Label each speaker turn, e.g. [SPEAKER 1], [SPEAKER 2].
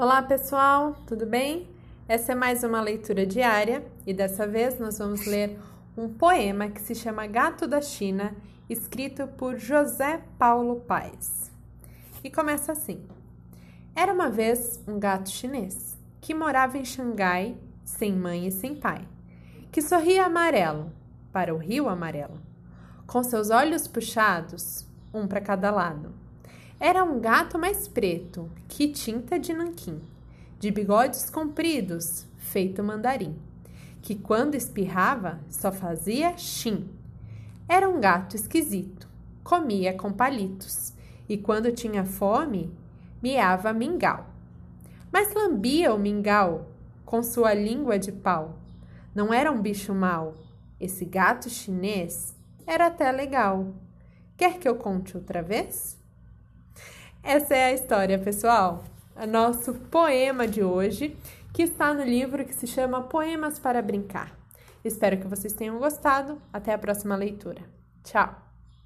[SPEAKER 1] Olá pessoal, tudo bem? Essa é mais uma leitura diária e dessa vez nós vamos ler um poema que se chama Gato da China, escrito por José Paulo Paes. E começa assim: Era uma vez um gato chinês que morava em Xangai, sem mãe e sem pai, que sorria amarelo para o rio amarelo, com seus olhos puxados, um para cada lado era um gato mais preto que tinta de nanquim, de bigodes compridos, feito mandarim, que quando espirrava só fazia chim. Era um gato esquisito, comia com palitos e quando tinha fome, miava mingau. Mas lambia o mingau com sua língua de pau. Não era um bicho mau. Esse gato chinês era até legal. Quer que eu conte outra vez? Essa é a história, pessoal. É nosso poema de hoje, que está no livro que se chama Poemas para Brincar. Espero que vocês tenham gostado. Até a próxima leitura. Tchau!